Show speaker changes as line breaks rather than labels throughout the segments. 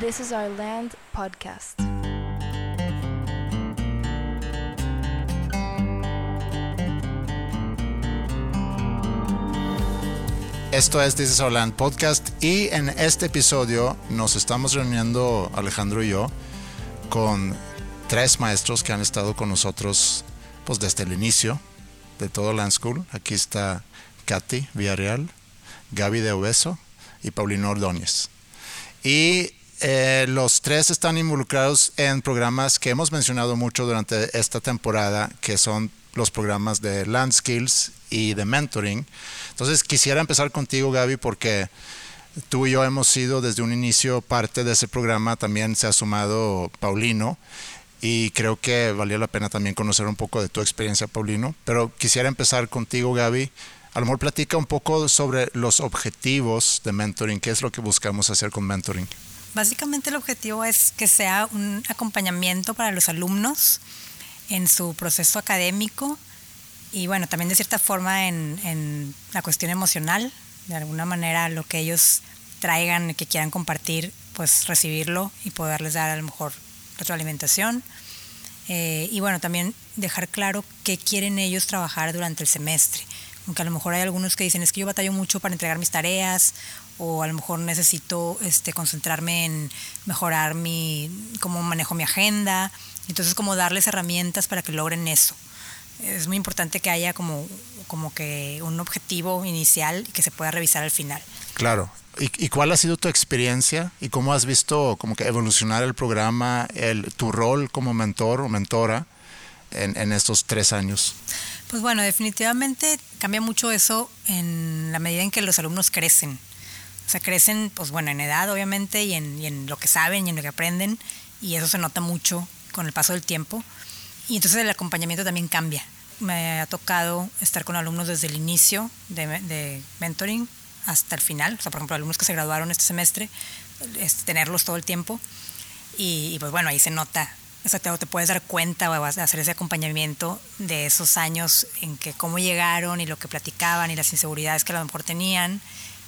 This is Our Land podcast.
Esto es This is Our Land podcast y en este episodio nos estamos reuniendo Alejandro y yo con tres maestros que han estado con nosotros pues desde el inicio de todo Land School. Aquí está Katy Villarreal, Gaby de Obeso y Paulino Ordóñez. Y eh, los tres están involucrados en programas que hemos mencionado mucho durante esta temporada, que son los programas de Land Skills y de Mentoring. Entonces quisiera empezar contigo, Gaby, porque tú y yo hemos sido desde un inicio parte de ese programa, también se ha sumado Paulino y creo que valía la pena también conocer un poco de tu experiencia, Paulino. Pero quisiera empezar contigo, Gaby. A lo mejor platica un poco sobre los objetivos de mentoring, qué es lo que buscamos hacer con mentoring.
Básicamente el objetivo es que sea un acompañamiento para los alumnos en su proceso académico y bueno, también de cierta forma en, la cuestión emocional, de alguna manera lo que ellos traigan, que quieran compartir, pues recibirlo y poderles dar a lo mejor retroalimentación. Eh, y bueno, también dejar claro qué quieren ellos trabajar durante el semestre. Aunque a lo mejor hay algunos que dicen, es que yo batallo mucho para entregar mis tareas o a lo mejor necesito este, concentrarme en mejorar mi, cómo manejo mi agenda. Entonces, como darles herramientas para que logren eso. Es muy importante que haya como, como que un objetivo inicial y que se pueda revisar al final.
Claro. ¿Y, cuál ha sido tu experiencia y cómo has visto como que evolucionar el programa, el, tu rol como mentor o mentora en, en estos tres años?
Pues bueno, definitivamente cambia mucho eso en la medida en que los alumnos crecen. Sea, crecen, pues bueno, en edad obviamente y en, lo que saben y en lo que aprenden y eso se nota mucho con el paso del tiempo. Y entonces el acompañamiento también cambia. Me ha tocado estar con alumnos desde el inicio de, mentoring hasta el final. O sea, por ejemplo, alumnos que se graduaron este semestre, tenerlos todo el tiempo. Y, pues bueno, ahí se nota. O sea, te, te puedes dar cuenta o hacer ese acompañamiento de esos años en que cómo llegaron y lo que platicaban y las inseguridades que a lo mejor tenían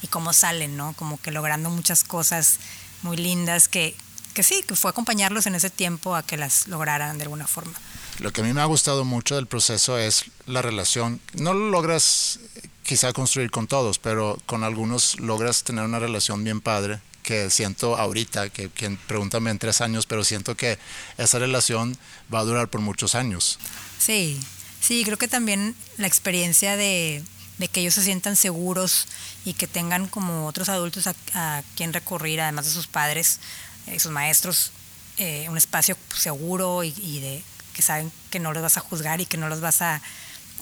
y cómo salen, ¿no? Como que logrando muchas cosas muy lindas que, que sí, que fue acompañarlos en ese tiempo a que las lograran de alguna forma.
Lo que a mí me ha gustado mucho del proceso es la relación. No lo logras quizá construir con todos, pero con algunos logras tener una relación bien padre que siento ahorita, que quien pregúntame en tres años, pero siento que esa relación va a durar por muchos años.
Sí, sí, creo que también la experiencia de, de que ellos se sientan seguros y que tengan como otros adultos a, quien recurrir, además de sus padres, eh, sus maestros, eh, un espacio seguro y, de que saben que no los vas a juzgar y que no los vas a,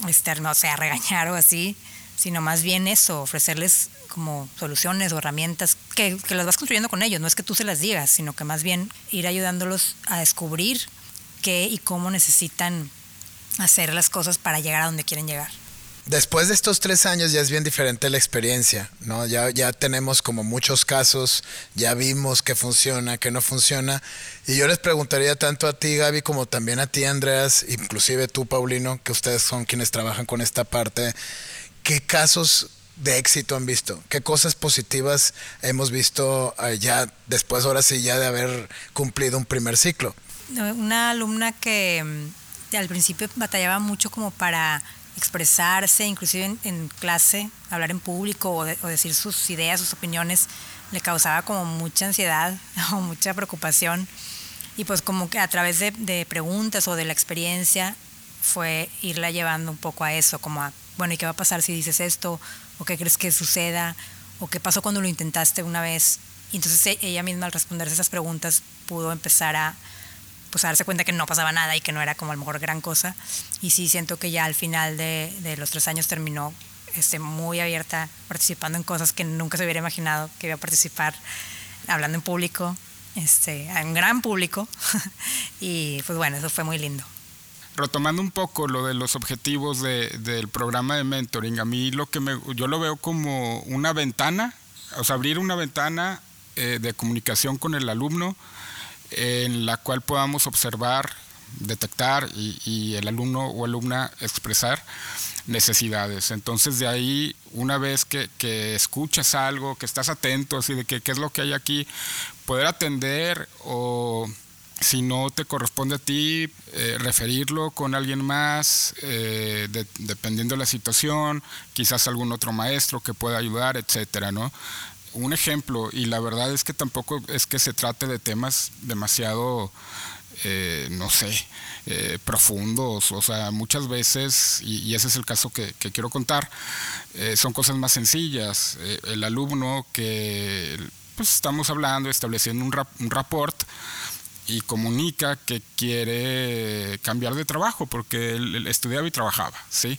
este, no sé, a regañar o así, sino más bien eso, ofrecerles como soluciones o herramientas que, que las vas construyendo con ellos, no es que tú se las digas, sino que más bien ir ayudándolos a descubrir qué y cómo necesitan hacer las cosas para llegar a donde quieren llegar
después de estos tres años ya es bien diferente la experiencia, ¿no? Ya, ya tenemos como muchos casos, ya vimos qué funciona, qué no funciona. Y yo les preguntaría tanto a ti, Gaby, como también a ti, Andreas, inclusive tú, Paulino, que ustedes son quienes trabajan con esta parte, ¿qué casos de éxito han visto? ¿Qué cosas positivas hemos visto eh, ya después, ahora sí, ya de haber cumplido un primer ciclo?
Una alumna que mm, al principio batallaba mucho como para expresarse, inclusive en, clase, hablar en público o, decir sus ideas, sus opiniones, le causaba como mucha ansiedad o mucha preocupación. Y pues como que a través de, preguntas o de la experiencia fue irla llevando un poco a eso, como a, bueno, ¿y qué va a pasar si dices esto? ¿O qué crees que suceda? ¿O qué pasó cuando lo intentaste una vez? Y entonces e, ella misma al responderse esas preguntas pudo empezar a, pues a darse cuenta que no pasaba nada y que no era como a lo mejor gran cosa. Y sí siento que ya al final de, de los tres años terminó este, muy abierta, participando en cosas que nunca se hubiera imaginado que iba a participar, hablando en público, este, en gran público. y pues bueno, eso fue muy lindo.
Retomando un poco lo de los objetivos de, del programa de mentoring, a mí lo que me, yo lo veo como una ventana, o sea, abrir una ventana eh, de comunicación con el alumno, en la cual podamos observar, detectar y, el alumno o alumna expresar necesidades. Entonces de ahí, una vez que, escuchas algo, que estás atento, así de que qué es lo que hay aquí, poder atender o si no te corresponde a ti, eh, referirlo con alguien más, eh, dependiendo de la situación, quizás algún otro maestro que pueda ayudar, etcétera, ¿no? Un ejemplo, y la verdad es que tampoco es que se trate de temas demasiado, eh, no sé, profundos, o sea, muchas veces, y, ese es el caso que, quiero contar, son cosas más sencillas. el alumno que pues, estamos hablando, estableciendo un, rap, un y comunica que quiere cambiar de trabajo porque él, estudiaba y trabajaba, ¿sí?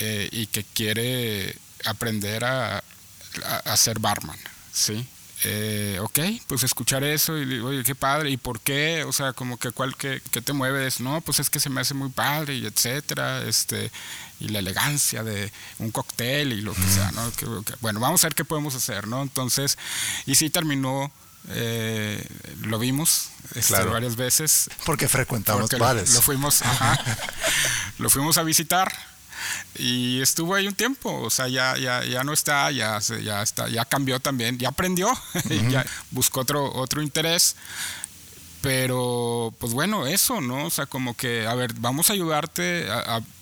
Eh, y que quiere aprender a, a, ser barman, ¿sí? Eh, ok, pues escuchar eso y digo, oye, qué padre, ¿y por qué? O sea, como que cuál, qué, te mueves, no, pues es que se me hace muy padre y etcétera, este, y la elegancia de un cóctel y lo que sea, ¿no? bueno, vamos a ver qué podemos hacer, ¿no? Entonces, y sí terminó eh, lo vimos este, varias veces.
Porque frecuentamos bares.
Lo, fuimos, lo fuimos a visitar y estuvo ahí un tiempo, o sea, ya, ya, ya no está, ya, ya está, ya cambió también, ya aprendió, ya buscó otro, otro interés. Pero, pues bueno, eso, ¿no? O sea, como que, a ver, vamos a ayudarte,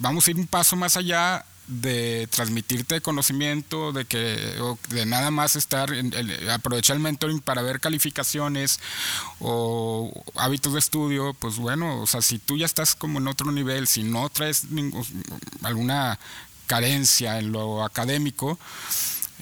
vamos a ir un paso más allá de transmitirte conocimiento, de que de nada más estar en, aprovechar el mentoring para ver calificaciones o hábitos de estudio, pues bueno, o sea, si tú ya estás como en otro nivel, si no traes alguna carencia en lo académico,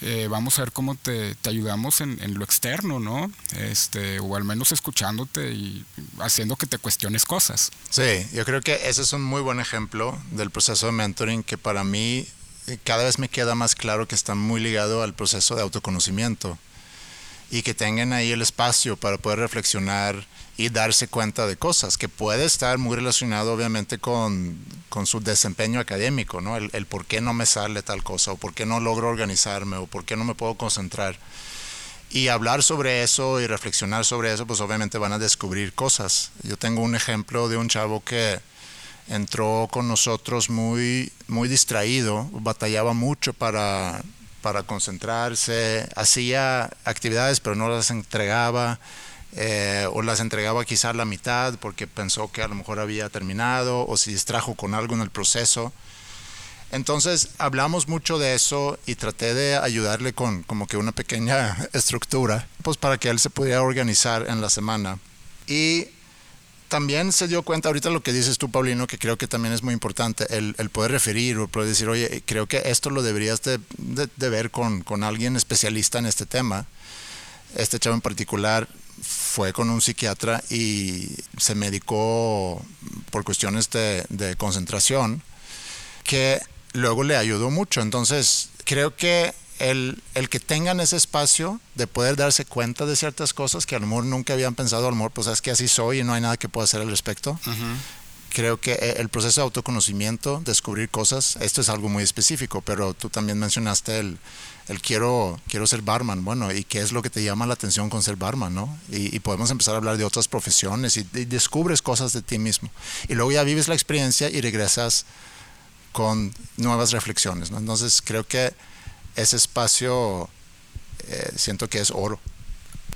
eh, vamos a ver cómo te, ayudamos en, en, lo externo, ¿no? Este, o al menos escuchándote y haciendo que te cuestiones cosas.
Sí, yo creo que ese es un muy buen ejemplo del proceso de mentoring que para mí eh, cada vez me queda más claro que está muy ligado al proceso de autoconocimiento y que tengan ahí el espacio para poder reflexionar y darse cuenta de cosas, que puede estar muy relacionado obviamente con, con su desempeño académico, ¿no? El, el, por qué no me sale tal cosa, o por qué no logro organizarme, o por qué no me puedo concentrar. Y hablar sobre eso y reflexionar sobre eso, pues obviamente van a descubrir cosas. Yo tengo un ejemplo de un chavo que entró con nosotros muy, muy distraído, batallaba mucho para, para concentrarse, hacía actividades pero no las entregaba eh, o las entregaba quizá la mitad porque pensó que a lo mejor había terminado o se distrajo con algo en el proceso. Entonces hablamos mucho de eso y traté de ayudarle con como que una pequeña estructura, pues para que él se pudiera organizar en la semana. Y también se dio cuenta, ahorita lo que dices tú, Paulino, que creo que también es muy importante, el, poder referir o poder decir, oye, creo que esto lo deberías de, ver con, con, alguien especialista en este tema. Este chavo en particular fue con un psiquiatra y se medicó por cuestiones de, concentración, que luego le ayudó mucho. Entonces, creo que el, el, que tengan ese espacio de poder darse cuenta de ciertas cosas que a lo mejor nunca habían pensado, a lo mejor pues es que así soy y no hay nada que pueda hacer al respecto. Creo que eh, el proceso de autoconocimiento, descubrir cosas, esto es algo muy específico, pero tú también mencionaste el, el quiero, quiero ser barman, bueno, ¿y qué es lo que te llama la atención con ser barman, no? Y, podemos empezar a hablar de otras profesiones y, descubres cosas de ti mismo. Y luego ya vives la experiencia y regresas con nuevas reflexiones, ¿no? Entonces creo que ese espacio eh, siento que es oro.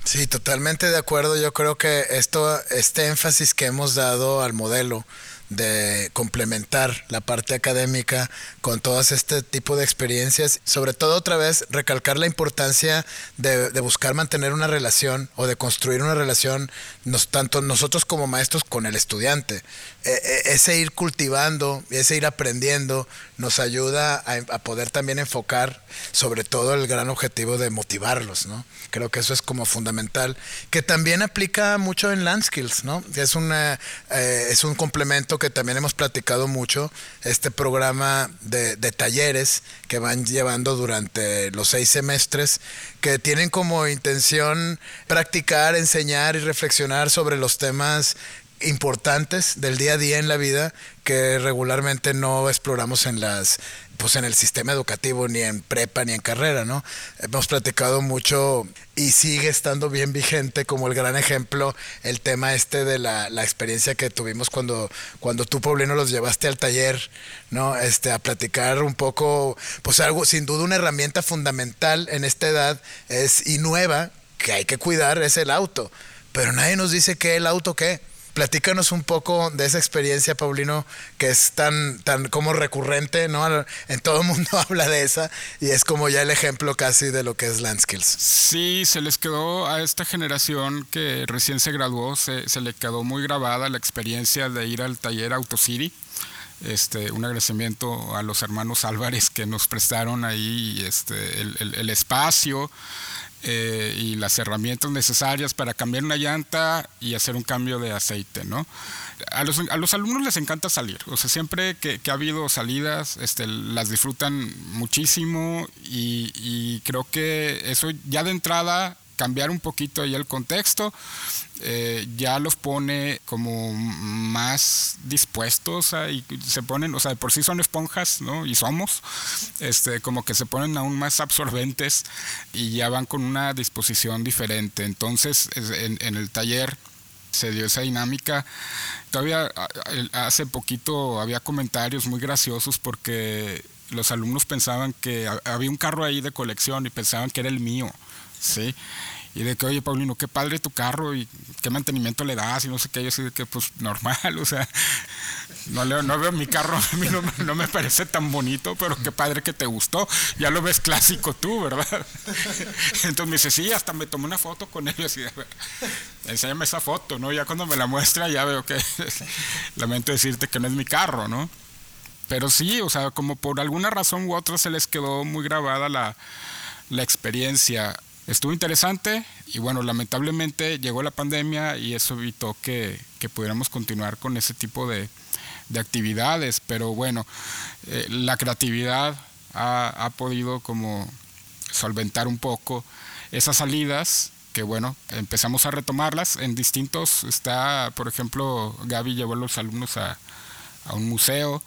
Sí, totalmente de acuerdo. Yo creo que esto, este énfasis que hemos dado al modelo de complementar la parte académica con todas este tipo de experiencias. Sobre todo otra vez recalcar la importancia de, buscar mantener una relación o de construir una relación nos, tanto nosotros como maestros con el estudiante. E, e, ese ir cultivando, ese ir aprendiendo nos ayuda a, poder también enfocar sobre todo el gran objetivo de motivarlos, ¿no? Creo que eso es como fundamental, que también aplica mucho en Land ¿no? Es, una, eh, es un complemento que también hemos platicado mucho, este programa de, de talleres que van llevando durante los seis semestres, que tienen como intención practicar, enseñar y reflexionar sobre los temas importantes del día a día en la vida que regularmente no exploramos en las pues en el sistema educativo ni en prepa ni en carrera, ¿no? Hemos platicado mucho y sigue estando bien vigente como el gran ejemplo el tema este de la, la experiencia que tuvimos cuando cuando tú Paulino los llevaste al taller, ¿no? Este a platicar un poco pues algo sin duda una herramienta fundamental en esta edad es y nueva que hay que cuidar es el auto, pero nadie nos dice qué el auto qué. Platícanos un poco de esa experiencia, Paulino, que es tan, tan como recurrente, ¿no? En todo el mundo habla de esa y es como ya el ejemplo casi de lo que es Land Skills.
Sí, se les quedó a esta generación que recién se graduó, se, le quedó muy grabada la experiencia de ir al taller AutoCity. Este, un agradecimiento a los hermanos Álvarez que nos prestaron ahí este, el espacio, eh, y las herramientas necesarias para cambiar una llanta y hacer un cambio de aceite, ¿no? A los, a los alumnos les encanta salir, o sea, siempre que, que ha habido salidas, este, las disfrutan muchísimo y, y creo que eso ya de entrada cambiar un poquito ahí el contexto, eh, ya los pone como más dispuestos a, y se ponen, o sea, de por sí son esponjas, ¿no? Y somos, este, como que se ponen aún más absorbentes y ya van con una disposición diferente. Entonces, en, en el taller se dio esa dinámica. Todavía hace poquito había comentarios muy graciosos porque los alumnos pensaban que había un carro ahí de colección y pensaban que era el mío. Sí. Y de que, oye, Paulino, qué padre tu carro y qué mantenimiento le das y no sé qué. Yo sé que, pues, normal, o sea, no, le, no veo mi carro, a mí no, me parece tan bonito, pero qué padre que te gustó. Ya lo ves clásico tú, ¿verdad? Entonces me dice, sí, hasta me tomé una foto con él así, enséñame esa foto, ¿no? Ya cuando me la muestra ya veo que, lamento decirte que no es mi carro, ¿no? Pero sí, o sea, como por alguna razón u otra se les quedó muy grabada la, la experiencia estuvo interesante y bueno, lamentablemente llegó la pandemia y eso evitó que, que pudiéramos continuar con ese tipo de, de actividades, pero bueno, eh, la creatividad ha, ha, podido como solventar un poco esas salidas que bueno, empezamos a retomarlas. En distintos, está, por ejemplo, Gaby llevó a los alumnos a, a un museo,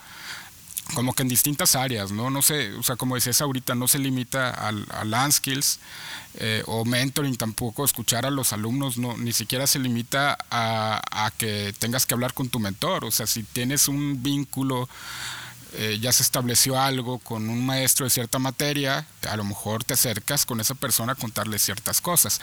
como que en distintas áreas, ¿no? No sé, o sea, como decías ahorita, no se limita al, a land skills eh, o mentoring tampoco, escuchar a los alumnos, no, ni siquiera se limita a, a, que tengas que hablar con tu mentor, o sea, si tienes un vínculo, eh, ya se estableció algo con un maestro de cierta materia, a lo mejor te acercas con esa persona a contarle ciertas cosas.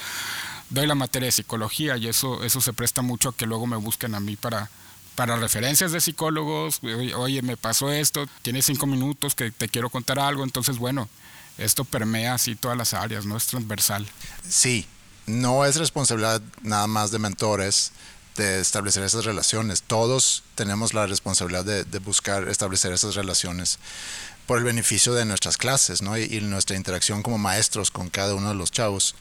Doy la materia de psicología y eso, eso se presta mucho a que luego me busquen a mí para para referencias de psicólogos, oye, me pasó esto, tienes cinco minutos que te quiero contar algo, entonces bueno, esto permea así todas las áreas, no es transversal.
Sí, no es responsabilidad nada más de mentores de establecer esas relaciones, todos tenemos la responsabilidad de, buscar establecer esas relaciones por el beneficio de nuestras clases ¿no? y nuestra interacción como maestros con cada uno de los chavos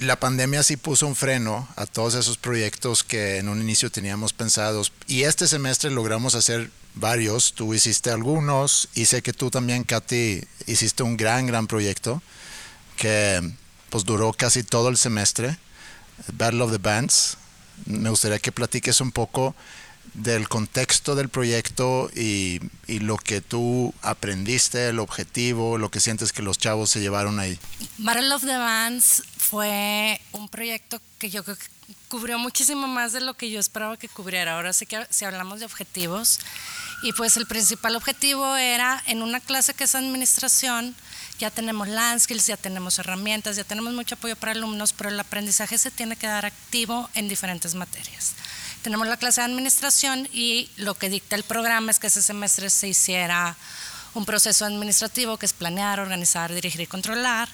la pandemia sí puso un freno a todos esos proyectos que en un inicio teníamos pensados. Y este semestre logramos hacer varios, tú hiciste algunos. Y sé que tú también, Katy, hiciste un gran, gran proyecto que pues duró casi todo el semestre, Battle of the Bands. Me gustaría que platiques un poco del contexto del proyecto y, y, lo que tú aprendiste, el objetivo, lo que sientes que los chavos se llevaron ahí.
Battle of the Bands fue un proyecto que yo creo que cubrió muchísimo más de lo que yo esperaba que cubriera. Ahora sí que si hablamos de objetivos, y pues el principal objetivo era en una clase que es administración, ya tenemos land skills, ya tenemos herramientas, ya tenemos mucho apoyo para alumnos, pero el aprendizaje se tiene que dar activo en diferentes materias tenemos la clase de administración y lo que dicta el programa es que ese semestre se hiciera un proceso administrativo que es planear, organizar, dirigir y controlar.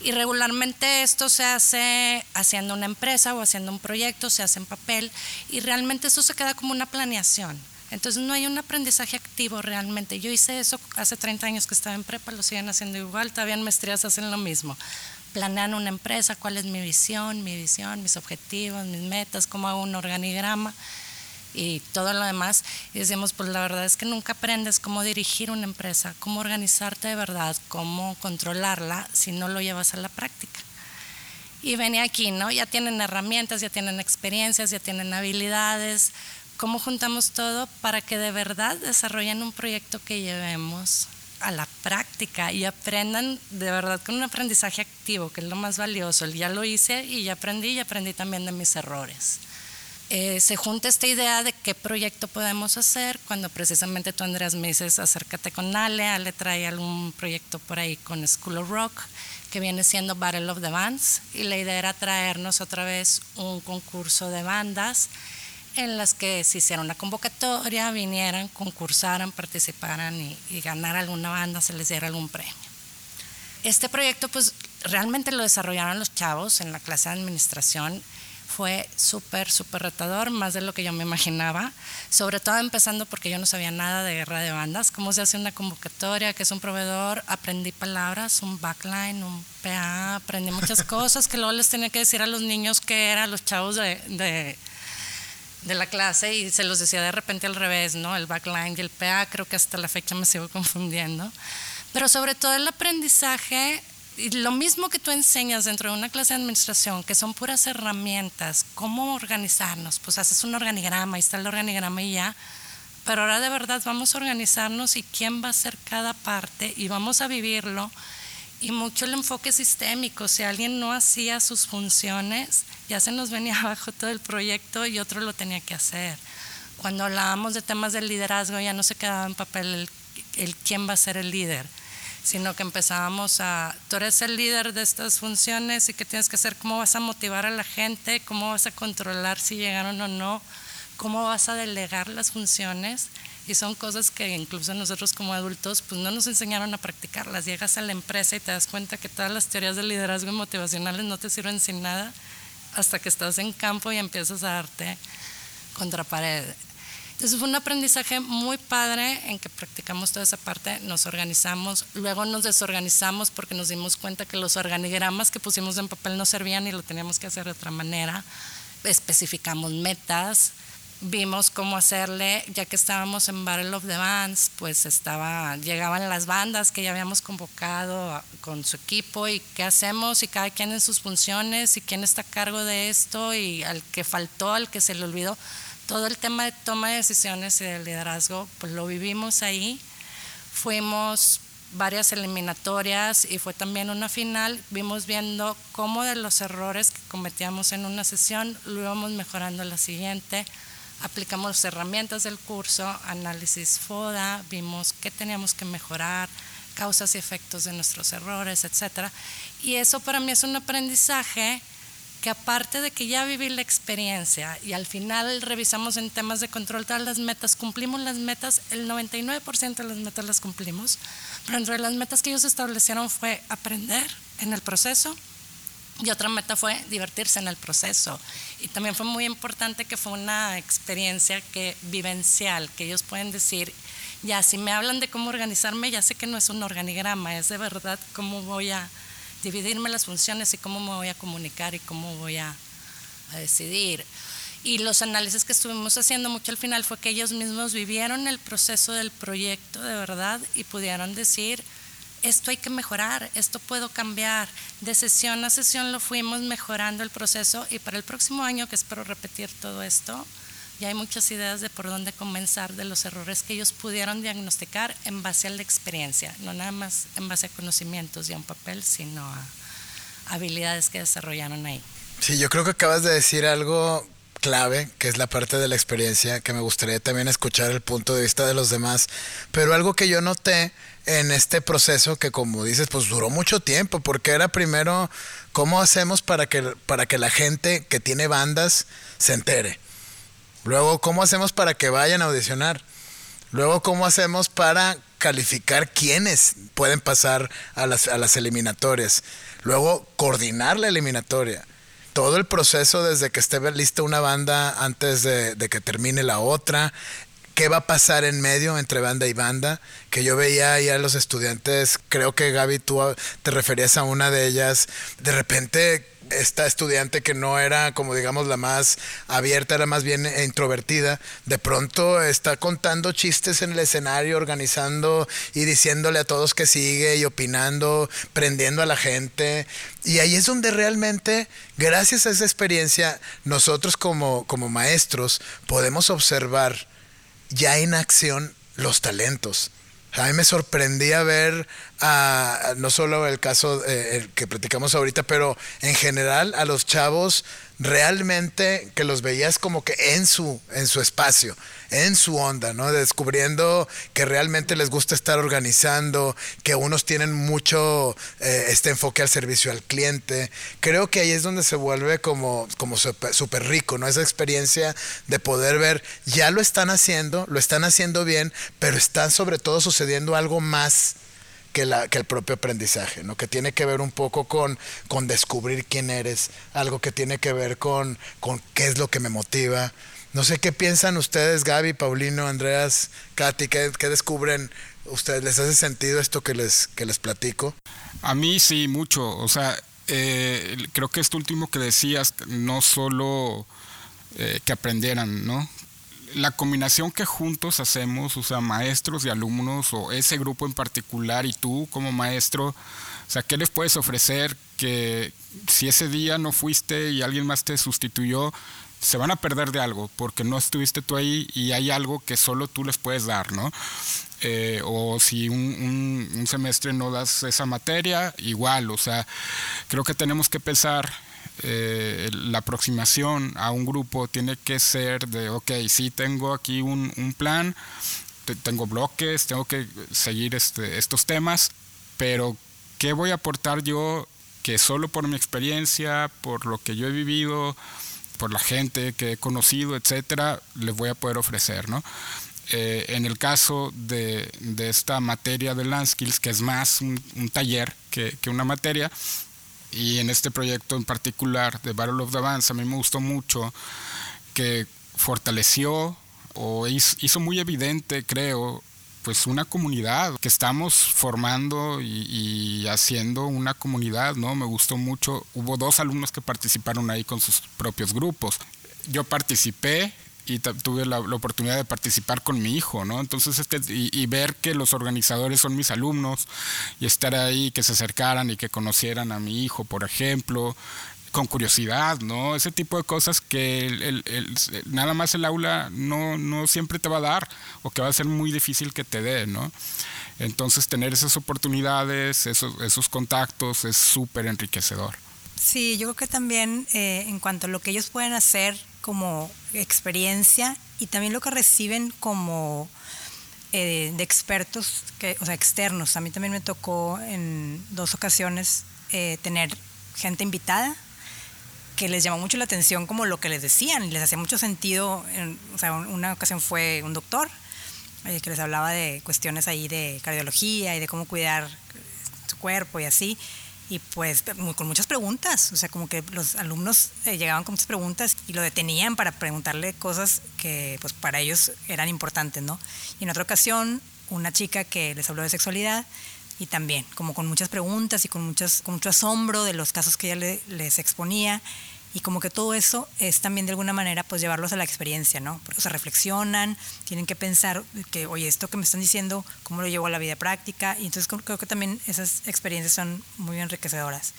Y regularmente esto se hace haciendo una empresa o haciendo un proyecto, se hace en papel y realmente eso se queda como una planeación. Entonces no hay un aprendizaje activo realmente. Yo hice eso hace 30 años que estaba en prepa, lo siguen haciendo igual, todavía en maestrías hacen lo mismo planean una empresa, cuál es mi visión, mi visión, mis objetivos, mis metas, cómo hago un organigrama y todo lo demás. Y decimos, pues la verdad es que nunca aprendes cómo dirigir una empresa, cómo organizarte de verdad, cómo controlarla si no lo llevas a la práctica. Y venía aquí, ¿no? Ya tienen herramientas, ya tienen experiencias, ya tienen habilidades. ¿Cómo juntamos todo para que de verdad desarrollen un proyecto que llevemos a la práctica y aprendan de verdad con un aprendizaje activo, que es lo más valioso. Ya lo hice y ya aprendí y aprendí también de mis errores. eh, se junta esta idea de qué proyecto podemos hacer cuando precisamente tú, Andrés, me dices acércate con Ale. Ale trae algún proyecto por ahí con School of Rock que viene siendo Battle of the Bands y la idea era traernos otra vez un concurso de bandas en las que se hiciera una convocatoria, vinieran, concursaran, participaran y, y ganar alguna banda, se les diera algún premio. Este proyecto pues realmente lo desarrollaron los chavos en la clase de administración fue súper, súper retador, más de lo que yo me imaginaba, sobre todo empezando porque yo no sabía nada de guerra de bandas, cómo se hace una convocatoria, qué es un proveedor, aprendí palabras, un backline, un PA, aprendí muchas cosas que luego les tenía que decir a los niños que eran los chavos de, de la clase y se los decía de repente al revés, ¿no? El backline y el PA, creo que hasta la fecha me sigo confundiendo. Pero sobre todo el aprendizaje y lo mismo que tú enseñas dentro de una clase de administración, que son puras herramientas, cómo organizarnos, pues haces un organigrama, ahí está el organigrama y ya, pero ahora de verdad vamos a organizarnos y quién va a hacer cada parte y vamos a vivirlo. Y mucho el enfoque sistémico, si alguien no hacía sus funciones, ya se nos venía abajo todo el proyecto y otro lo tenía que hacer. Cuando hablábamos de temas del liderazgo ya no se quedaba en papel el, el quién va a ser el líder sino que empezábamos a, tú eres el líder de estas funciones y qué tienes que hacer, cómo vas a motivar a la gente, cómo vas a controlar si llegaron o no, cómo vas a delegar las funciones. Y son cosas que incluso nosotros como adultos pues no nos enseñaron a practicarlas. Llegas a la empresa y te das cuenta que todas las teorías de liderazgo y motivacionales no te sirven sin nada hasta que estás en campo y empiezas a darte contra pared. Entonces fue un aprendizaje muy padre en que practicamos toda esa parte, nos organizamos, luego nos desorganizamos porque nos dimos cuenta que los organigramas que pusimos en papel no servían y lo teníamos que hacer de otra manera. Especificamos metas, vimos cómo hacerle, ya que estábamos en Battle of the Bands, pues estaba, llegaban las bandas que ya habíamos convocado con su equipo y qué hacemos y cada quien en sus funciones y quién está a cargo de esto y al que faltó, al que se le olvidó todo el tema de toma de decisiones y de liderazgo, pues lo vivimos ahí. Fuimos varias eliminatorias y fue también una final. Vimos viendo cómo de los errores que cometíamos en una sesión lo íbamos mejorando en la siguiente. Aplicamos herramientas del curso, análisis FODA, vimos qué teníamos que mejorar, causas y efectos de nuestros errores, etc. Y eso para mí es un aprendizaje que aparte de que ya viví la experiencia y al final revisamos en temas de control todas las metas, cumplimos las metas, el 99% de las metas las cumplimos, pero entre las metas que ellos establecieron fue aprender en el proceso y otra meta fue divertirse en el proceso. Y también fue muy importante que fue una experiencia que vivencial, que ellos pueden decir, ya si me hablan de cómo organizarme, ya sé que no es un organigrama, es de verdad cómo voy a dividirme las funciones y cómo me voy a comunicar y cómo voy a, decidir. Y los análisis que estuvimos haciendo mucho al final fue que ellos mismos vivieron el proceso del proyecto de verdad y pudieron decir, esto hay que mejorar, esto puedo cambiar. De sesión a sesión lo fuimos mejorando el proceso y para el próximo año, que espero repetir todo esto, ya hay muchas ideas de por dónde comenzar, de los errores que ellos pudieron diagnosticar en base a la experiencia, no nada más en base a conocimientos y a un papel, sino a habilidades que desarrollaron ahí.
Sí, yo creo que acabas de decir algo clave, que es la parte de la experiencia, que me gustaría también escuchar el punto de vista de los demás, pero algo que yo noté en este proceso que como dices, pues duró mucho tiempo, porque era primero cómo hacemos para que, para que la gente que tiene bandas se entere Luego, ¿cómo hacemos para que vayan a audicionar? Luego, ¿cómo hacemos para calificar quiénes pueden pasar a las, a las eliminatorias? Luego, coordinar la eliminatoria. Todo el proceso desde que esté lista una banda antes de, que termine la otra, qué va a pasar en medio entre banda y banda, que yo veía ahí a los estudiantes, creo que Gaby tú te referías a una de ellas, de repente esta estudiante que no era como digamos la más abierta, era más bien introvertida, de pronto está contando chistes en el escenario, organizando y diciéndole a todos que sigue y opinando, prendiendo a la gente. Y ahí es donde realmente, gracias a esa experiencia, nosotros como, como maestros podemos observar ya en acción los talentos a mí me sorprendía ver a, no solo el caso eh, que platicamos ahorita, pero en general a los chavos realmente que los veías como que en su, en su espacio, en su onda, ¿no? Descubriendo que realmente les gusta estar organizando, que unos tienen mucho eh, este enfoque al servicio al cliente. Creo que ahí es donde se vuelve como, como súper rico, ¿no? Esa experiencia de poder ver, ya lo están haciendo, lo están haciendo bien, pero está sobre todo sucediendo algo más que, la, que el propio aprendizaje, ¿no? que tiene que ver un poco con, con descubrir quién eres, algo que tiene que ver con, con qué es lo que me motiva. No sé qué piensan ustedes, Gaby, Paulino, Andreas, Katy, ¿qué, descubren ustedes? ¿Les hace sentido esto que les, que les platico?
A mí sí, mucho. O sea, eh, creo que esto último que decías, no solo eh, que aprendieran, ¿no? La combinación que juntos hacemos, o sea, maestros y alumnos, o ese grupo en particular y tú como maestro, o sea, ¿qué les puedes ofrecer que si ese día no fuiste y alguien más te sustituyó, se van a perder de algo porque no estuviste tú ahí y hay algo que solo tú les puedes dar, ¿no? Eh, o si un, un, semestre no das esa materia, igual, o sea, creo que tenemos que pensar eh, la aproximación a un grupo tiene que ser de, ok, sí tengo aquí un, un plan, tengo bloques, tengo que seguir este, estos temas, pero ¿qué voy a aportar yo que solo por mi experiencia, por lo que yo he vivido, por la gente que he conocido, etcétera, les voy a poder ofrecer, ¿no? Eh, en el caso de, de, esta materia de Land Skills, que es más un, un taller que, que, una materia, y en este proyecto en particular de Battle of the Bands a mí me gustó mucho que fortaleció o hizo muy evidente, creo, pues una comunidad que estamos formando y, y, haciendo una comunidad, ¿no? Me gustó mucho. Hubo dos alumnos que participaron ahí con sus propios grupos. Yo participé y tuve la, oportunidad de participar con mi hijo, ¿no? Entonces, este, y, ver que los organizadores son mis alumnos y estar ahí, que se acercaran y que conocieran a mi hijo, por ejemplo, con curiosidad, ¿no? Ese tipo de cosas que el, el, nada más el aula no, no siempre te va a dar o que va a ser muy difícil que te dé, ¿no? Entonces, tener esas oportunidades, esos, esos contactos es súper enriquecedor.
Sí, yo creo que también eh, en cuanto a lo que ellos pueden hacer como experiencia y también lo que reciben como eh, de expertos, que, o sea, externos. A mí también me tocó en dos ocasiones eh, tener gente invitada que les llamó mucho la atención como lo que les decían y les hacía mucho sentido. En, o sea, una ocasión fue un doctor eh, que les hablaba de cuestiones ahí de cardiología y de cómo cuidar su cuerpo y así y pues con muchas preguntas, o sea, como que los alumnos eh, llegaban con muchas preguntas y lo detenían para preguntarle cosas que pues para ellos eran importantes, ¿no? Y en otra ocasión, una chica que les habló de sexualidad y también como con muchas preguntas y con, muchas, con mucho asombro de los casos que ella les exponía y como que todo eso es también de alguna manera pues llevarlos a la experiencia, ¿no? Porque se reflexionan, tienen que pensar que, oye, esto que me están diciendo, ¿cómo lo llevo a la vida práctica? Y entonces creo que también esas experiencias son muy enriquecedoras.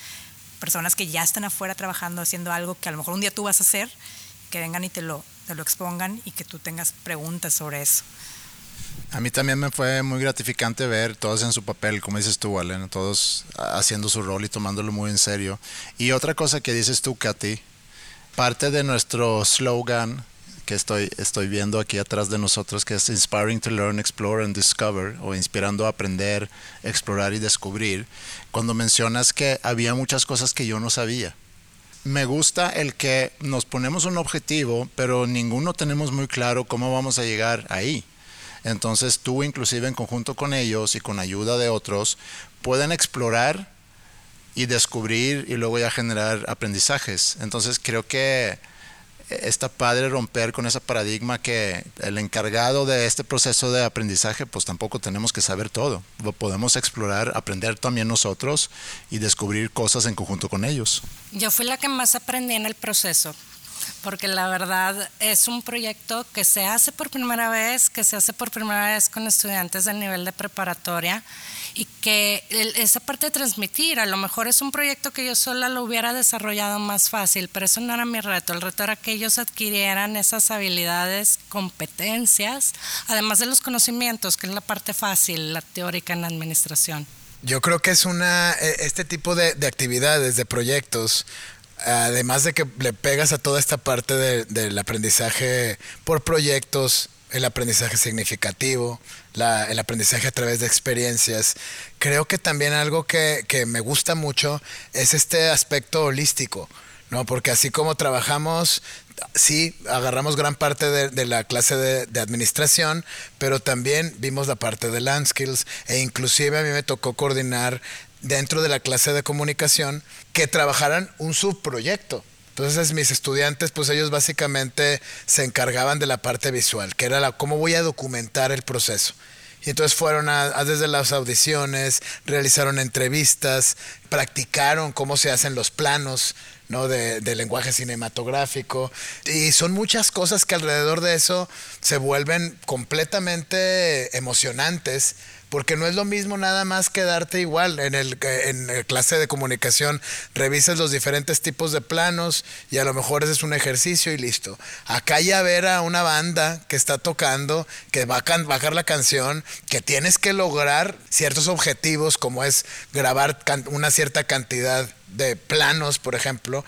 Personas que ya están afuera trabajando, haciendo algo que a lo mejor un día tú vas a hacer, que vengan y te lo, te lo expongan y que tú tengas preguntas sobre eso.
A mí también me fue muy gratificante ver todos en su papel, como dices tú, Valen, todos haciendo su rol y tomándolo muy en serio. Y otra cosa que dices tú, Katy, parte de nuestro slogan que estoy, estoy viendo aquí atrás de nosotros, que es Inspiring to Learn, Explore and Discover, o inspirando a aprender, explorar y descubrir, cuando mencionas que había muchas cosas que yo no sabía. Me gusta el que nos ponemos un objetivo, pero ninguno tenemos muy claro cómo vamos a llegar ahí. Entonces tú inclusive en conjunto con ellos y con ayuda de otros pueden explorar y descubrir y luego ya generar aprendizajes. Entonces creo que está padre romper con ese paradigma que el encargado de este proceso de aprendizaje pues tampoco tenemos que saber todo. Podemos explorar, aprender también nosotros y descubrir cosas en conjunto con ellos.
Yo fui la que más aprendí en el proceso porque la verdad es un proyecto que se hace por primera vez, que se hace por primera vez con estudiantes del nivel de preparatoria y que esa parte de transmitir, a lo mejor es un proyecto que yo sola lo hubiera desarrollado más fácil, pero eso no era mi reto, el reto era que ellos adquirieran esas habilidades, competencias, además de los conocimientos, que es la parte fácil, la teórica en la administración.
Yo creo que es una, e, este tipo de, de actividades, de proyectos, además de que le pegas a toda esta parte del aprendizaje por proyectos, el aprendizaje significativo, el aprendizaje a través de experiencias. Creo que también algo que, me gusta mucho es este aspecto holístico, ¿no? Porque así como trabajamos, sí, agarramos gran parte de, la clase de, de, administración, pero también vimos la parte de land skills e inclusive a mí me tocó coordinar dentro de la clase de comunicación que trabajaran un subproyecto. Entonces mis estudiantes, pues ellos básicamente se encargaban de la parte visual, que era la cómo voy a documentar el proceso. Y entonces fueron a, desde las audiciones, realizaron entrevistas, practicaron cómo se hacen los planos, ¿no? De, de, lenguaje cinematográfico. Y son muchas cosas que alrededor de eso se vuelven completamente emocionantes porque no es lo mismo nada más quedarte igual. En el en clase de comunicación revisas los diferentes tipos de planos y a lo mejor ese es un ejercicio y listo. Acá ya ver a una banda que está tocando que va a bajar la canción que tienes que lograr ciertos objetivos como es grabar una cierta cantidad de planos por ejemplo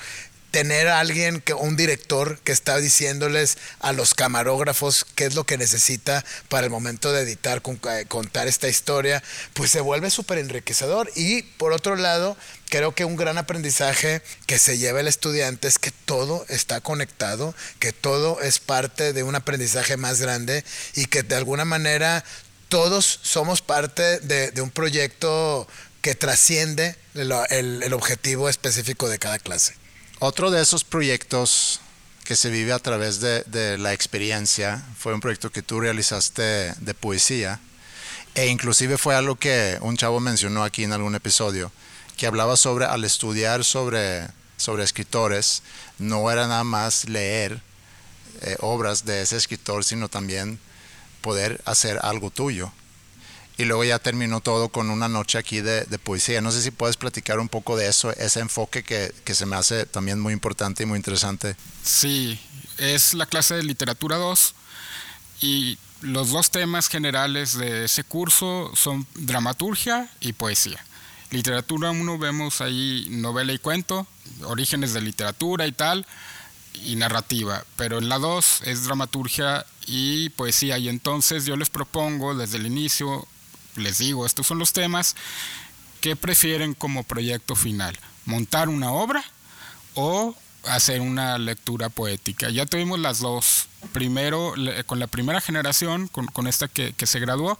tener a alguien, que, un director que está diciéndoles a los camarógrafos qué es lo que necesita para el momento de editar, eh, contar esta historia, pues se vuelve súper enriquecedor. Y por otro lado, creo que un gran aprendizaje que se lleva el estudiante es que todo está conectado, que todo es parte de un aprendizaje más grande y que de alguna manera todos somos parte de, un proyecto que trasciende el objetivo específico de cada clase.
Otro de esos proyectos que se vive a través de, la experiencia fue un proyecto que tú realizaste de poesía e inclusive fue algo que un chavo mencionó aquí en algún episodio, que hablaba sobre al estudiar sobre, sobre escritores, no era nada más leer eh, obras de ese escritor, sino también poder hacer algo tuyo y luego ya terminó todo con una noche aquí de, poesía. No sé si puedes platicar un poco de eso, ese enfoque que, que, se me hace también muy importante y muy interesante.
Sí, es la clase de literatura 2 y los dos temas generales de ese curso son dramaturgia y poesía. Literatura 1 vemos ahí novela y cuento, orígenes de literatura y tal, y narrativa, pero en la 2 es dramaturgia y poesía y entonces yo les propongo desde el inicio les digo, estos son los temas que prefieren como proyecto final, montar una obra o hacer una lectura poética. Ya tuvimos las dos. Primero, con la primera generación, con, esta que, se graduó,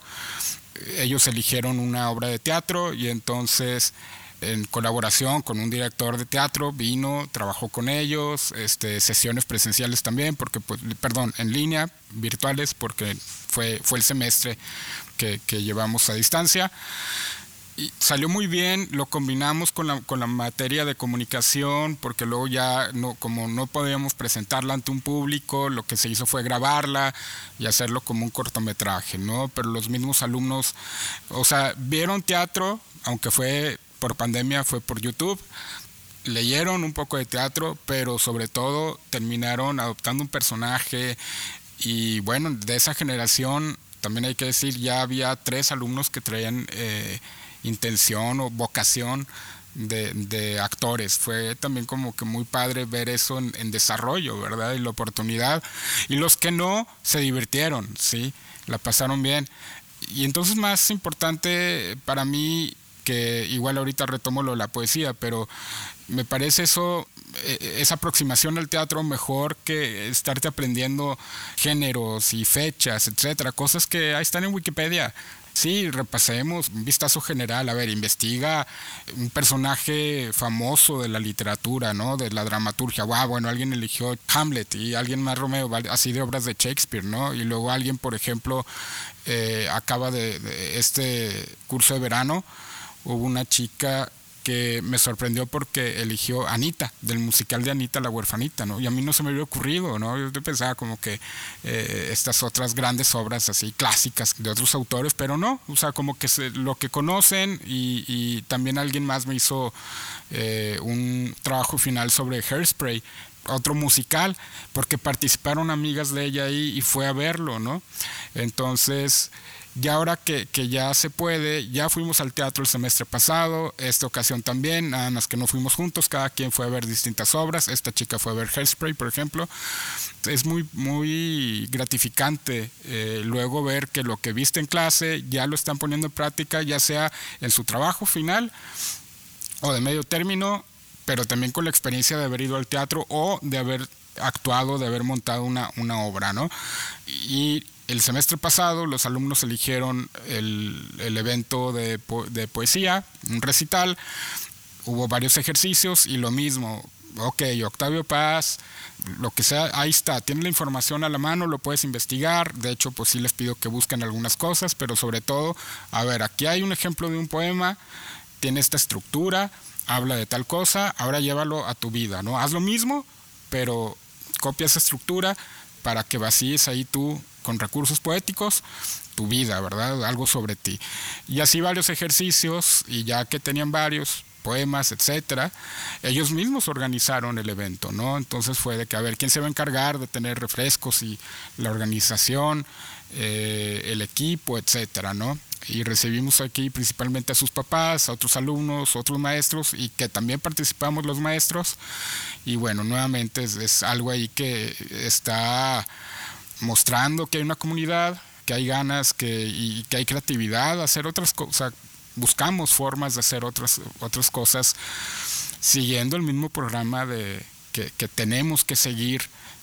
ellos eligieron una obra de teatro y entonces en colaboración con un director de teatro vino, trabajó con ellos, este, sesiones presenciales también, porque pues, perdón, en línea, virtuales, porque fue, fue el semestre que, llevamos a distancia. Y salió muy bien, lo combinamos con la, con la materia de comunicación, porque luego ya, no, como no podíamos presentarla ante un público, lo que se hizo fue grabarla y hacerlo como un cortometraje, ¿no? Pero los mismos alumnos, o sea, vieron teatro, aunque fue por pandemia, fue por YouTube, leyeron un poco de teatro, pero sobre todo terminaron adoptando un personaje y bueno, de esa generación también hay que decir, ya había tres alumnos que traían eh, intención o vocación de, actores. Fue también como que muy padre ver eso en, desarrollo, ¿verdad? Y la oportunidad. Y los que no, se divirtieron, ¿sí? La pasaron bien. Y entonces más importante para mí, que igual ahorita retomo lo de la poesía, pero me parece eso esa aproximación al teatro mejor que estarte aprendiendo géneros y fechas, etcétera, cosas que ahí están en Wikipedia. Sí, repasemos, un vistazo general, a ver, investiga un personaje famoso de la literatura, ¿no? De la dramaturgia. Wow, bueno, alguien eligió Hamlet y alguien más Romeo, así de obras de Shakespeare, ¿no? Y luego alguien, por ejemplo, eh, acaba de este curso de verano, hubo una chica que me sorprendió porque eligió Anita, del musical de Anita la huerfanita, ¿no? Y a mí no se me había ocurrido, ¿no? Yo pensaba como que eh, estas otras grandes obras así clásicas de otros autores, pero no, o sea, como que lo que conocen y, también alguien más me hizo eh, un trabajo final sobre Hairspray, otro musical, porque participaron amigas de ella ahí y fue a verlo, ¿no? Entonces Y ahora que, que, ya se puede, ya fuimos al teatro el semestre pasado, esta ocasión también, nada más que no fuimos juntos, cada quien fue a ver distintas obras, esta chica fue a ver Hairspray, por ejemplo. Es muy, muy gratificante eh, luego ver que lo que viste en clase ya lo están poniendo en práctica, ya sea en su trabajo final o de medio término, pero también con la experiencia de haber ido al teatro o de haber actuado, de haber montado una, una obra, ¿no? Y el semestre pasado los alumnos eligieron el, evento de, de, poesía, un recital, hubo varios ejercicios y lo mismo, ok, Octavio Paz, lo que sea, ahí está, tiene la información a la mano, lo puedes investigar, de hecho pues sí les pido que busquen algunas cosas, pero sobre todo, a ver, aquí hay un ejemplo de un poema, tiene esta estructura, habla de tal cosa, ahora llévalo a tu vida, ¿no? Haz lo mismo, pero copia esa estructura para que vacíes ahí tú con recursos poéticos tu vida, ¿verdad? Algo sobre ti. Y así varios ejercicios, y ya que tenían varios poemas, etcétera, ellos mismos organizaron el evento, ¿no? Entonces fue de que, a ver, ¿quién se va a encargar de tener refrescos y la organización, eh, el equipo, etcétera, ¿no? y recibimos aquí principalmente a sus papás, a otros alumnos, otros maestros y que también participamos los maestros y bueno, nuevamente es, algo ahí que está mostrando que hay una comunidad, que hay ganas, que, y que hay creatividad, hacer otras cosas, buscamos formas de hacer otras, otras cosas siguiendo el mismo programa de, que, que tenemos que seguir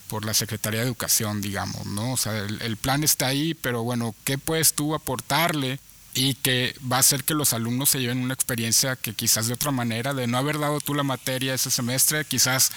por la Secretaría de Educación, digamos, ¿no? O sea, el, plan está ahí, pero bueno, ¿qué puedes tú aportarle y que va a hacer que los alumnos se lleven una experiencia que quizás de otra manera, de no haber dado tú la materia ese semestre, quizás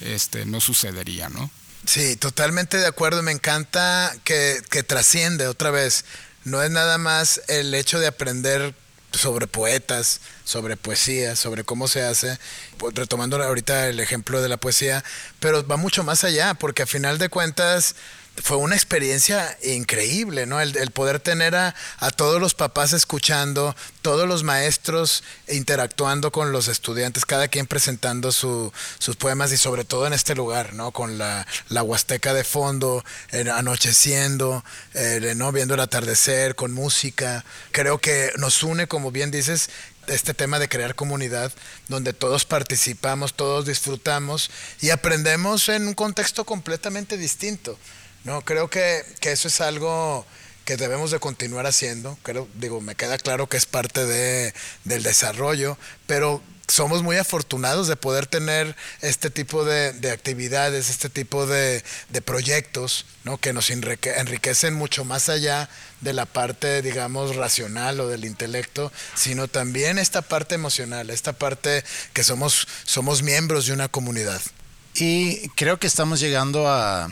este, no sucedería, ¿no?
Sí, totalmente de acuerdo. Me encanta que, que trasciende otra vez. No es nada más el hecho de aprender sobre poetas, sobre poesía, sobre cómo se hace, pues, retomando ahorita el ejemplo de la poesía, pero va mucho más allá, porque a final de cuentas fue una experiencia increíble, ¿no? El, poder tener a, todos los papás escuchando, todos los maestros interactuando con los estudiantes, cada quien presentando sus poemas y sobre todo en este lugar, ¿no? Con la, la huasteca de fondo, anocheciendo, eh, ¿no? Viendo el atardecer, con música. Creo que nos une, como bien dices, este tema de crear comunidad donde todos participamos, todos disfrutamos y aprendemos en un contexto completamente distinto. No, creo que, que eso es algo que debemos de continuar haciendo. Creo, digo, me queda claro que es parte de, del desarrollo, pero somos muy afortunados de poder tener este tipo de, de actividades, este tipo de, de, proyectos, ¿no? que nos enriquecen mucho más allá de la parte, digamos, racional o del intelecto, sino también esta parte emocional, esta parte que somos, somos miembros de una comunidad.
Y creo que estamos llegando a,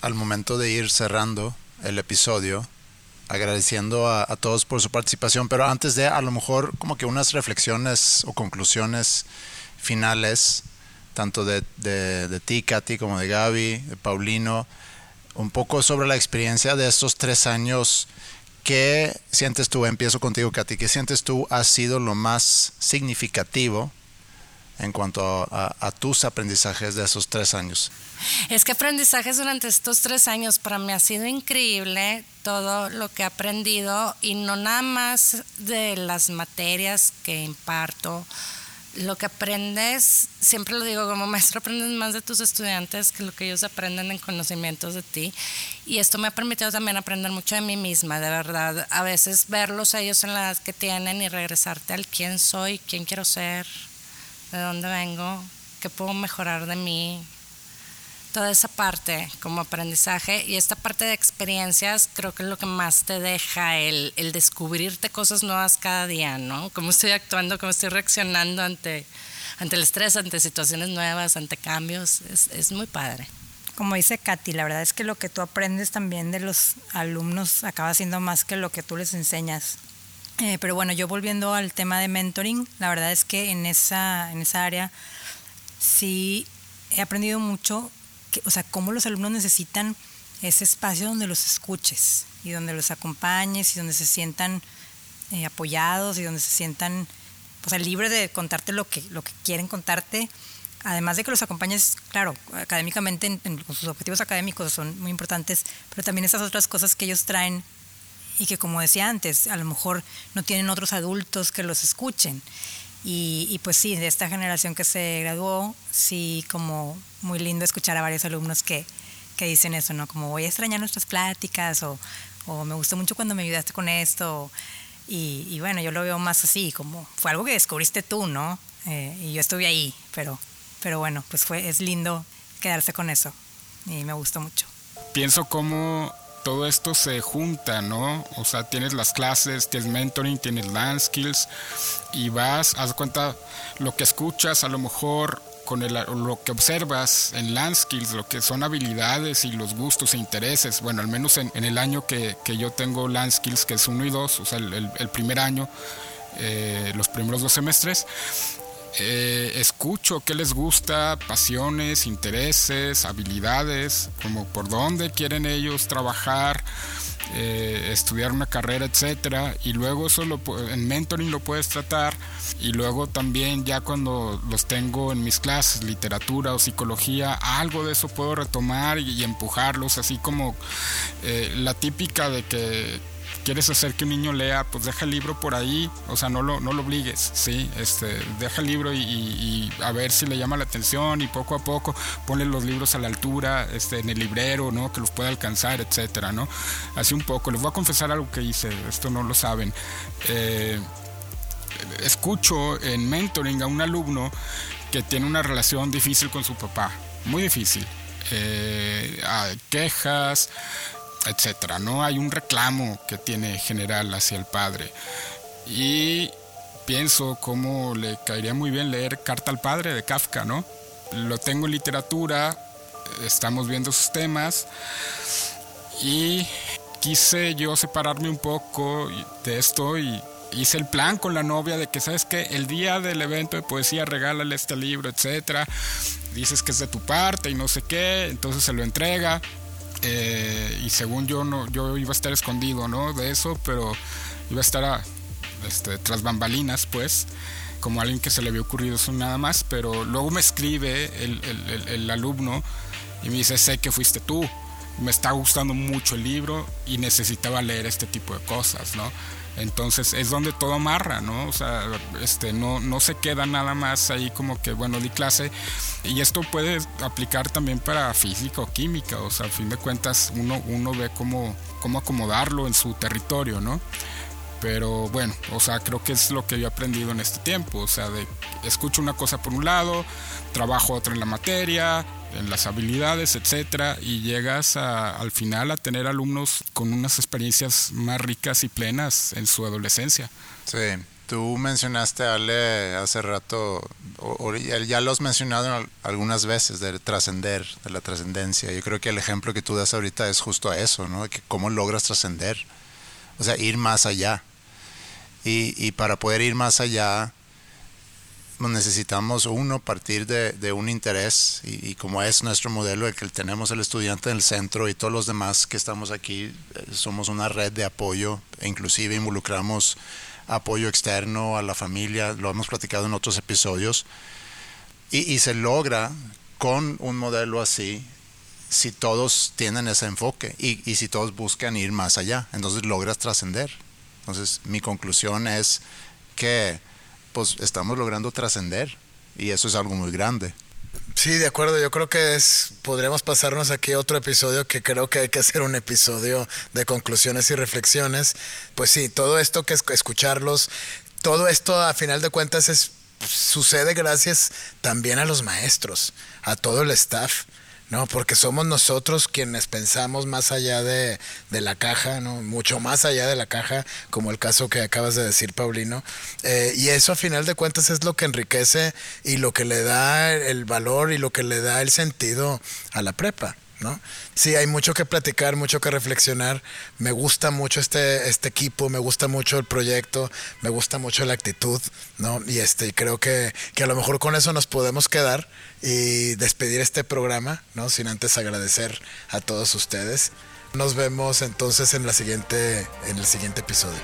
al momento de ir cerrando el episodio, agradeciendo a, todos por su participación, pero antes de a lo mejor como que unas reflexiones o conclusiones finales, tanto de, de, ti, Katy, como de Gaby, de Paulino, un poco sobre la experiencia de estos tres años. ¿Qué sientes tú? Empiezo contigo, Katy. ¿Qué sientes tú ha sido lo más significativo en cuanto a, tus aprendizajes de esos tres años?
Es que aprendizajes durante estos tres años para mí ha sido increíble todo lo que he aprendido y no nada más de las materias que imparto. Lo que aprendes, siempre lo digo como maestro, aprendes más de tus estudiantes que lo que ellos aprenden en conocimientos de ti. Y esto me ha permitido también aprender mucho de mí misma, de verdad. A veces verlos a ellos en la edad que tienen y regresarte al quién soy, quién quiero ser, de dónde vengo, qué puedo mejorar de mí, toda esa parte como aprendizaje y esta parte de experiencias creo que es lo que más te deja el, el descubrirte cosas nuevas cada día, ¿no? Cómo estoy actuando, cómo estoy reaccionando ante, ante el estrés, ante situaciones nuevas, ante cambios, es, es muy padre.
Como dice Katy, la verdad es que lo que tú aprendes también de los alumnos acaba siendo más que lo que tú les enseñas. Eh, pero bueno, yo volviendo al tema de mentoring, la verdad es que en esa, en esa área sí he aprendido mucho, que, o sea, cómo los alumnos necesitan ese espacio donde los escuches y donde los acompañes y donde se sientan eh, apoyados y donde se sientan o sea, libres de contarte lo que, lo que quieren contarte. Además de que los acompañes, claro, académicamente, en, sus objetivos académicos son muy importantes, pero también esas otras cosas que ellos traen y que como decía antes, a lo mejor no tienen otros adultos que los escuchen. Y, y, pues sí, de esta generación que se graduó, sí, como muy lindo escuchar a varios alumnos que, que dicen eso, ¿no? Como voy a extrañar nuestras pláticas o, o me gustó mucho cuando me ayudaste con esto. Y, y, bueno, yo lo veo más así, como fue algo que descubriste tú, ¿no? Eh, y yo estuve ahí, pero, pero bueno, pues fue, es lindo quedarse con eso y me gustó mucho.
Pienso cómo todo esto se junta, ¿no? O sea, tienes las clases, tienes mentoring, tienes land skills y vas, haz cuenta, lo que escuchas a lo mejor con el, lo que observas en land skills, lo que son habilidades y los gustos e intereses, bueno, al menos en, el año que, que, yo tengo land skills, que es uno y dos, o sea, el primer año, eh, los primeros dos semestres, eh, escucho qué les gusta, pasiones, intereses, habilidades, como por dónde quieren ellos trabajar, eh, estudiar una carrera, etcétera, y luego eso lo, en mentoring lo puedes tratar, y luego también ya cuando los tengo en mis clases, literatura o psicología, algo de eso puedo retomar y, empujarlos, así como eh, la típica de que quieres hacer que un niño lea, pues deja el libro por ahí, o sea, no lo, no lo obligues, ¿sí? Este, deja el libro y, y, a ver si le llama la atención y poco a poco ponle los libros a la altura, este, en el librero, ¿no? Que los pueda alcanzar, etcétera, ¿no? Así un poco. Les voy a confesar algo que hice, esto no lo saben. Eh, escucho en mentoring a un alumno que tiene una relación difícil con su papá, muy difícil. Eh, quejas, etcétera, ¿no? Hay un reclamo que tiene general hacia el padre. Y pienso cómo le caería muy bien leer Carta al Padre de Kafka, ¿no? Lo tengo en literatura, estamos viendo sus temas y quise yo separarme un poco de esto y hice el plan con la novia de que, ¿sabes qué? El día del evento de poesía regálale este libro, etcétera. Dices que es de tu parte y no sé qué, entonces se lo entrega. Eh, y según yo no yo iba a estar escondido no de eso pero iba a estar a, este, tras bambalinas pues como alguien que se le había ocurrido eso nada más pero luego me escribe el, el, el, el alumno y me dice sé que fuiste tú me está gustando mucho el libro y necesitaba leer este tipo de cosas no entonces es donde todo amarra, ¿no? O sea, este, no, no se queda nada más ahí como que, bueno, di clase. Y esto puede aplicar también para física o química, o sea, a fin de cuentas uno, uno ve cómo, cómo acomodarlo en su territorio, ¿no? Pero bueno, o sea, creo que es lo que yo he aprendido en este tiempo, o sea, de escucho una cosa por un lado, trabajo otra en la materia, en las habilidades, etcétera, y llegas al final a tener alumnos con unas experiencias más ricas y plenas en su adolescencia.
Sí, tú mencionaste, Ale, hace rato, o, ya lo has mencionado algunas veces, de trascender, de la trascendencia. Yo creo que el ejemplo que tú das ahorita es justo a eso, ¿no? Que cómo logras trascender, o sea, ir más allá. Y para poder ir más allá, necesitamos uno partir de, un interés y, como es nuestro modelo el que tenemos el estudiante en el centro y todos los demás que estamos aquí somos una red de apoyo e inclusive involucramos apoyo externo a la familia lo hemos platicado en otros episodios y, y se logra con un modelo así si todos tienen ese enfoque y, y si todos buscan ir más allá. Entonces logras trascender. Entonces mi conclusión es que pues estamos logrando trascender y eso es algo muy grande.
Sí, de acuerdo. Yo creo que es podríamos pasarnos aquí otro episodio que creo que hay que hacer un episodio de conclusiones y reflexiones. Pues sí, todo esto que es escucharlos, todo esto a final de cuentas es sucede gracias también a los maestros, a todo el staff. No, porque somos nosotros quienes pensamos más allá de, de, la caja, ¿no? Mucho más allá de la caja, como el caso que acabas de decir, Paulino. Eh, y eso a final de cuentas es lo que enriquece y lo que le da el valor y lo que le da el sentido a la prepa. ¿No? Sí, hay mucho que platicar, mucho que reflexionar. Me gusta mucho este, este equipo, me gusta mucho el proyecto, me gusta mucho la actitud, ¿no? Y este, creo que, que a lo mejor con eso nos podemos quedar y despedir este programa, ¿no? Sin antes agradecer a todos ustedes. Nos vemos entonces en la siguiente, en el siguiente episodio.